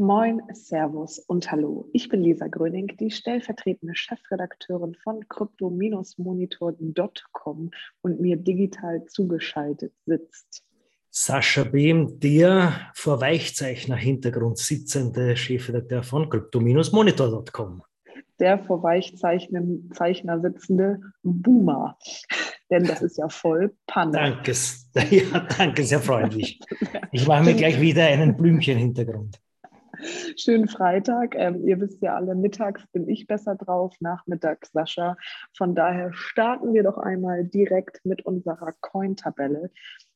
Moin, Servus und Hallo. Ich bin Lisa Gröning, die stellvertretende Chefredakteurin von crypto-monitor.com und mir digital zugeschaltet sitzt. Sascha Behm, der vor Weichzeichner-Hintergrund sitzende Chefredakteur von crypto-monitor.com. Der vor Weichzeichner sitzende Boomer. Denn das ist ja voll Panne. Danke, ja, danke, sehr freundlich. Ich mache mir gleich wieder einen Blümchen-Hintergrund. Schönen Freitag. Ähm, ihr wisst ja alle, mittags bin ich besser drauf, nachmittags Sascha. Von daher starten wir doch einmal direkt mit unserer Coin-Tabelle.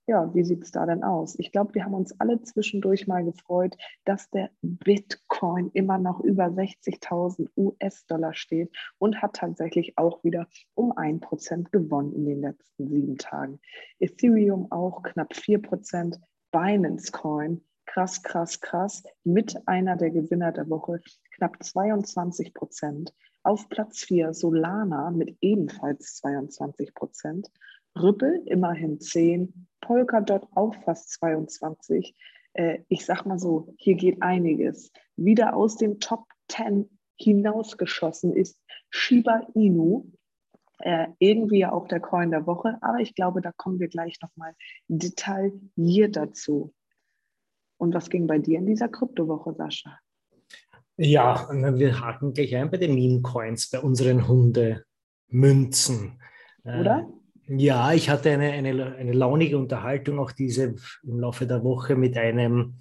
Ja, wie sieht es da denn aus? Ich glaube, wir haben uns alle zwischendurch mal gefreut, dass der Bitcoin immer noch über 60.000 US-Dollar steht und hat tatsächlich auch wieder um 1% gewonnen in den letzten sieben Tagen. Ethereum auch knapp 4%, Binance Coin krass, krass, krass, mit einer der Gewinner der Woche, knapp 22 Prozent. Auf Platz 4 Solana mit ebenfalls 22 Prozent. Rüppel immerhin 10, Polkadot auch fast 22. Äh, ich sag mal so, hier geht einiges. Wieder aus dem Top 10 hinausgeschossen ist Shiba Inu. Äh, irgendwie ja auch der Coin der Woche, aber ich glaube, da kommen wir gleich nochmal detailliert dazu. Und was ging bei dir in dieser Kryptowoche, Sascha? Ja, wir haken gleich ein bei den Meme-Coins, bei unseren Hundemünzen. Äh, Oder? Ja, ich hatte eine, eine, eine launige Unterhaltung auch diese im Laufe der Woche mit einem,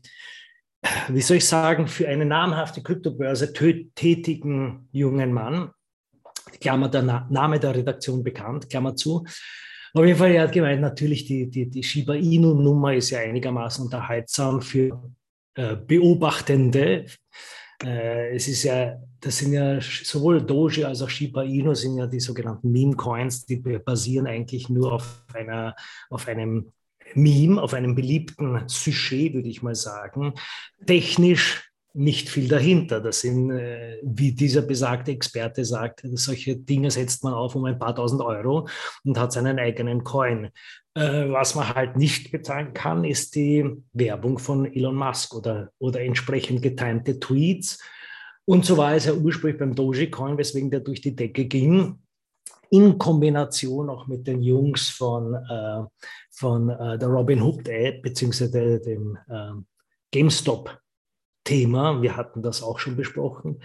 wie soll ich sagen, für eine namhafte Kryptobörse tätigen jungen Mann. Klammer der Na Name der Redaktion bekannt, Klammer zu. Auf jeden Fall, er hat gemeint, natürlich die, die, die Shiba Inu-Nummer ist ja einigermaßen unterhaltsam für äh, Beobachtende. Äh, es ist ja, das sind ja sowohl Doji als auch Shiba Inu sind ja die sogenannten Meme-Coins, die basieren eigentlich nur auf, einer, auf einem Meme, auf einem beliebten Sujet, würde ich mal sagen. Technisch nicht viel dahinter. Das sind, äh, wie dieser besagte Experte sagt, solche Dinge setzt man auf um ein paar tausend Euro und hat seinen eigenen Coin. Äh, was man halt nicht bezahlen kann, ist die Werbung von Elon Musk oder, oder entsprechend getimte Tweets. Und so war es ja ursprünglich beim Dogecoin, weswegen der durch die Decke ging in Kombination auch mit den Jungs von, äh, von äh, der Robin Hood App beziehungsweise dem äh, GameStop Thema. Wir hatten das auch schon besprochen.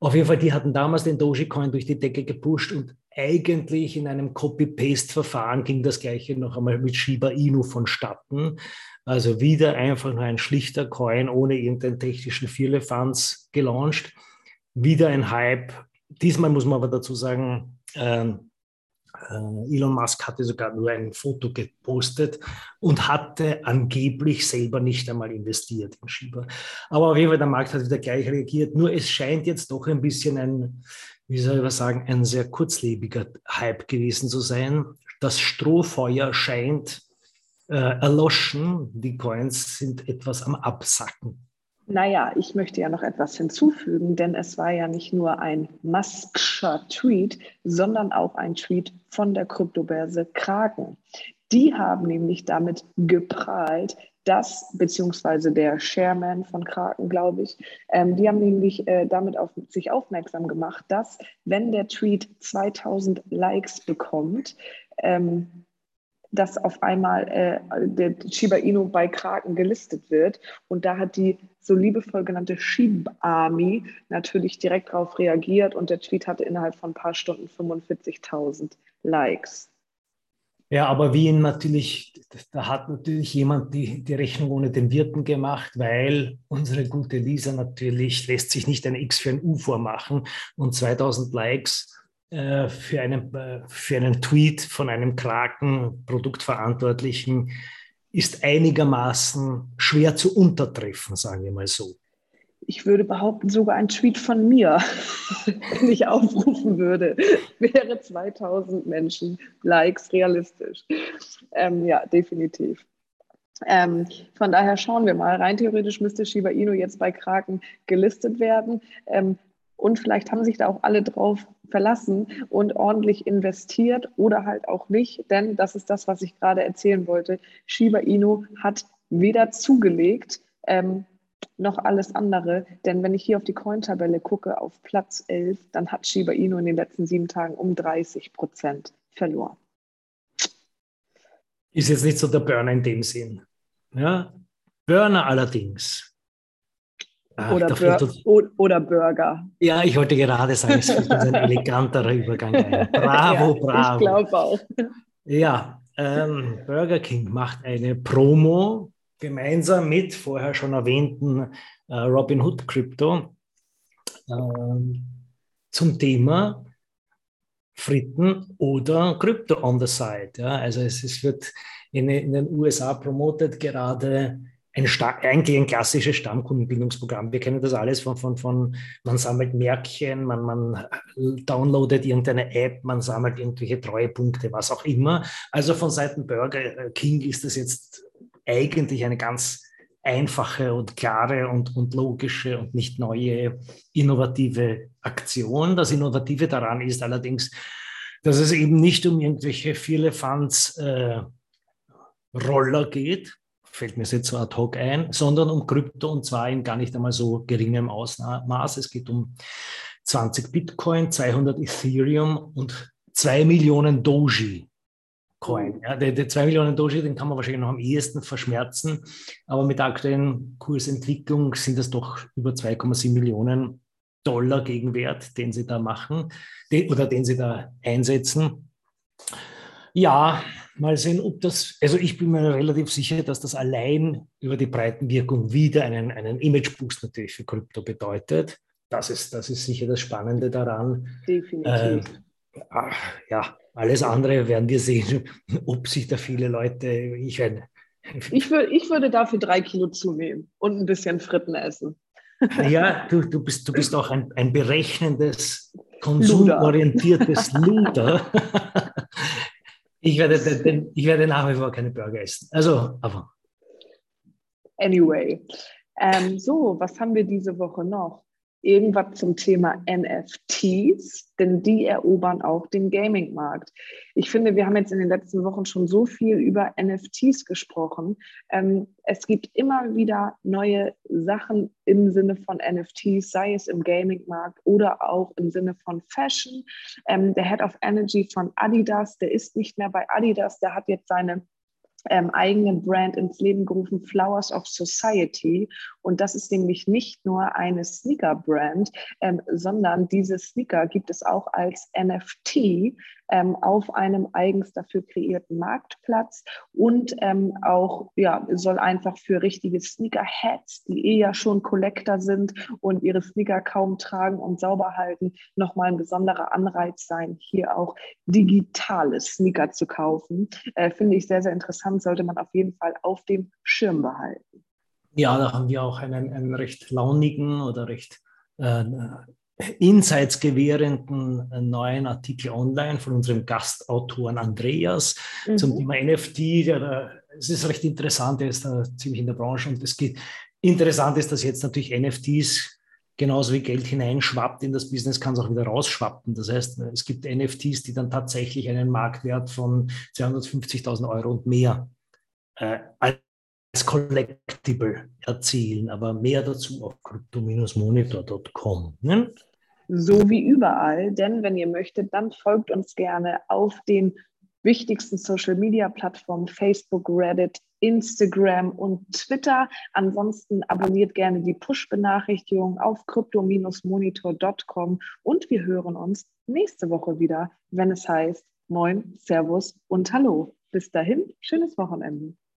Auf jeden Fall, die hatten damals den Dogecoin durch die Decke gepusht und eigentlich in einem Copy-Paste-Verfahren ging das gleiche noch einmal mit Shiba Inu vonstatten. Also wieder einfach nur ein schlichter Coin ohne irgendeinen technischen Firlefanz gelauncht. Wieder ein Hype. Diesmal muss man aber dazu sagen, ähm, äh, Elon Musk hatte sogar nur ein Foto gepostet und hatte angeblich selber nicht einmal investiert in Shiba. Aber auf jeden Fall, der Markt hat wieder gleich reagiert. Nur es scheint jetzt doch ein bisschen ein, wie soll ich sagen, ein sehr kurzlebiger Hype gewesen zu sein. Das Strohfeuer scheint äh, erloschen. Die Coins sind etwas am Absacken. Naja, ich möchte ja noch etwas hinzufügen, denn es war ja nicht nur ein Muskscher Tweet, sondern auch ein Tweet von der Kryptobörse Kraken. Die haben nämlich damit geprahlt, dass, beziehungsweise der Chairman von Kraken, glaube ich, ähm, die haben nämlich äh, damit auf sich aufmerksam gemacht, dass, wenn der Tweet 2000 Likes bekommt, ähm, dass auf einmal äh, der Shiba Inu bei Kraken gelistet wird. Und da hat die so liebevoll genannte Shiba Army natürlich direkt darauf reagiert und der Tweet hatte innerhalb von ein paar Stunden 45.000 Likes. Ja, aber wie ihn natürlich, da hat natürlich jemand die, die Rechnung ohne den Wirten gemacht, weil unsere gute Lisa natürlich lässt sich nicht ein X für ein U vormachen und 2000 Likes äh, für, einen, äh, für einen Tweet von einem Kraken-Produktverantwortlichen ist einigermaßen schwer zu untertreffen, sagen wir mal so. Ich würde behaupten, sogar ein Tweet von mir, wenn ich aufrufen würde, wäre 2000 Menschen Likes realistisch. Ähm, ja, definitiv. Ähm, von daher schauen wir mal. Rein theoretisch müsste Shiba Inu jetzt bei Kraken gelistet werden. Ähm, und vielleicht haben sich da auch alle drauf verlassen und ordentlich investiert oder halt auch nicht, denn das ist das, was ich gerade erzählen wollte. Shiba Inu hat weder zugelegt, ähm, noch alles andere. Denn wenn ich hier auf die Coin-Tabelle gucke, auf Platz 11, dann hat Shiba Inu in den letzten sieben Tagen um 30 Prozent verloren. Ist jetzt nicht so der Burner in dem Sinn. Ja? Burner allerdings. Ach, oder, Bur oder Burger. Ja, ich wollte gerade sagen, es ist ein eleganterer Übergang ein. Bravo, ja, bravo. Ich glaube auch. Ja, ähm, Burger King macht eine Promo gemeinsam mit vorher schon erwähnten äh, Robin Hood Crypto äh, zum Thema Fritten oder Krypto on the side. Ja? Also es, es wird in, in, den USA promotet gerade ein eigentlich ein klassisches Stammkundenbildungsprogramm. Wir kennen das alles von, von, von man sammelt Märkchen, man, man downloadet irgendeine App, man sammelt irgendwelche Treuepunkte, was auch immer. Also von Seiten Burger King ist das jetzt eigentlich eine ganz einfache und klare und, und logische und nicht neue innovative Aktion. Das Innovative daran ist allerdings, dass es eben nicht um irgendwelche viele Funds äh, Roller geht, fällt mir jetzt so ad hoc ein, sondern um Krypto und zwar in gar nicht einmal so geringem Ausmaß. Es geht um 20 Bitcoin, 200 Ethereum und 2 Millionen Doji. Coin. Ja, die, die 2 Millionen Doji, den kann man wahrscheinlich noch am ehesten verschmerzen, aber mit der aktuellen Kursentwicklung sind es doch über 2,7 Millionen Dollar Gegenwert, den sie da machen den, oder den sie da einsetzen. Ja, mal sehen, ob das, also ich bin mir relativ sicher, dass das allein über die Breitenwirkung wieder einen, einen Image-Boost natürlich für Krypto bedeutet. Das ist, das ist sicher das Spannende daran. Definitiv. Äh, ja, alles andere werden wir sehen, ob sich da viele Leute, ich meine, ich, würd, ich würde dafür drei Kilo zunehmen und ein bisschen Fritten essen. Ja, du, du, bist, du bist auch ein, ein berechnendes, konsumorientiertes Luder. Ich werde, ich werde nach wie vor keine Burger essen. Also, aber. Anyway. Ähm, so, was haben wir diese Woche noch? Irgendwas zum Thema NFTs, denn die erobern auch den Gaming-Markt. Ich finde, wir haben jetzt in den letzten Wochen schon so viel über NFTs gesprochen. Ähm, es gibt immer wieder neue Sachen im Sinne von NFTs, sei es im Gaming-Markt oder auch im Sinne von Fashion. Ähm, der Head of Energy von Adidas, der ist nicht mehr bei Adidas, der hat jetzt seine ähm, eigenen Brand ins Leben gerufen, Flowers of Society. Und das ist nämlich nicht nur eine Sneaker-Brand, ähm, sondern diese Sneaker gibt es auch als NFT ähm, auf einem eigens dafür kreierten Marktplatz und ähm, auch ja, soll einfach für richtige Sneaker-Heads, die eh ja schon Collector sind und ihre Sneaker kaum tragen und sauber halten, nochmal ein besonderer Anreiz sein, hier auch digitale Sneaker zu kaufen. Äh, Finde ich sehr, sehr interessant, sollte man auf jeden Fall auf dem Schirm behalten. Ja, da haben wir auch einen, einen recht launigen oder recht äh, Insights gewährenden äh, neuen Artikel online von unserem Gastautoren Andreas mhm. zum Thema NFT. Der, es ist recht interessant, er ist da ziemlich in der Branche und es geht. Interessant ist, dass jetzt natürlich NFTs genauso wie Geld hineinschwappt in das Business, kann es auch wieder rausschwappen. Das heißt, es gibt NFTs, die dann tatsächlich einen Marktwert von 250.000 Euro und mehr äh, als Collectible erzielen. Aber mehr dazu auf crypto-monitor.com. Ne? So wie überall, denn wenn ihr möchtet, dann folgt uns gerne auf den wichtigsten Social Media Plattformen Facebook, Reddit, Instagram und Twitter. Ansonsten abonniert gerne die Push-Benachrichtigung auf crypto-monitor.com und wir hören uns nächste Woche wieder, wenn es heißt Moin, Servus und Hallo. Bis dahin, schönes Wochenende.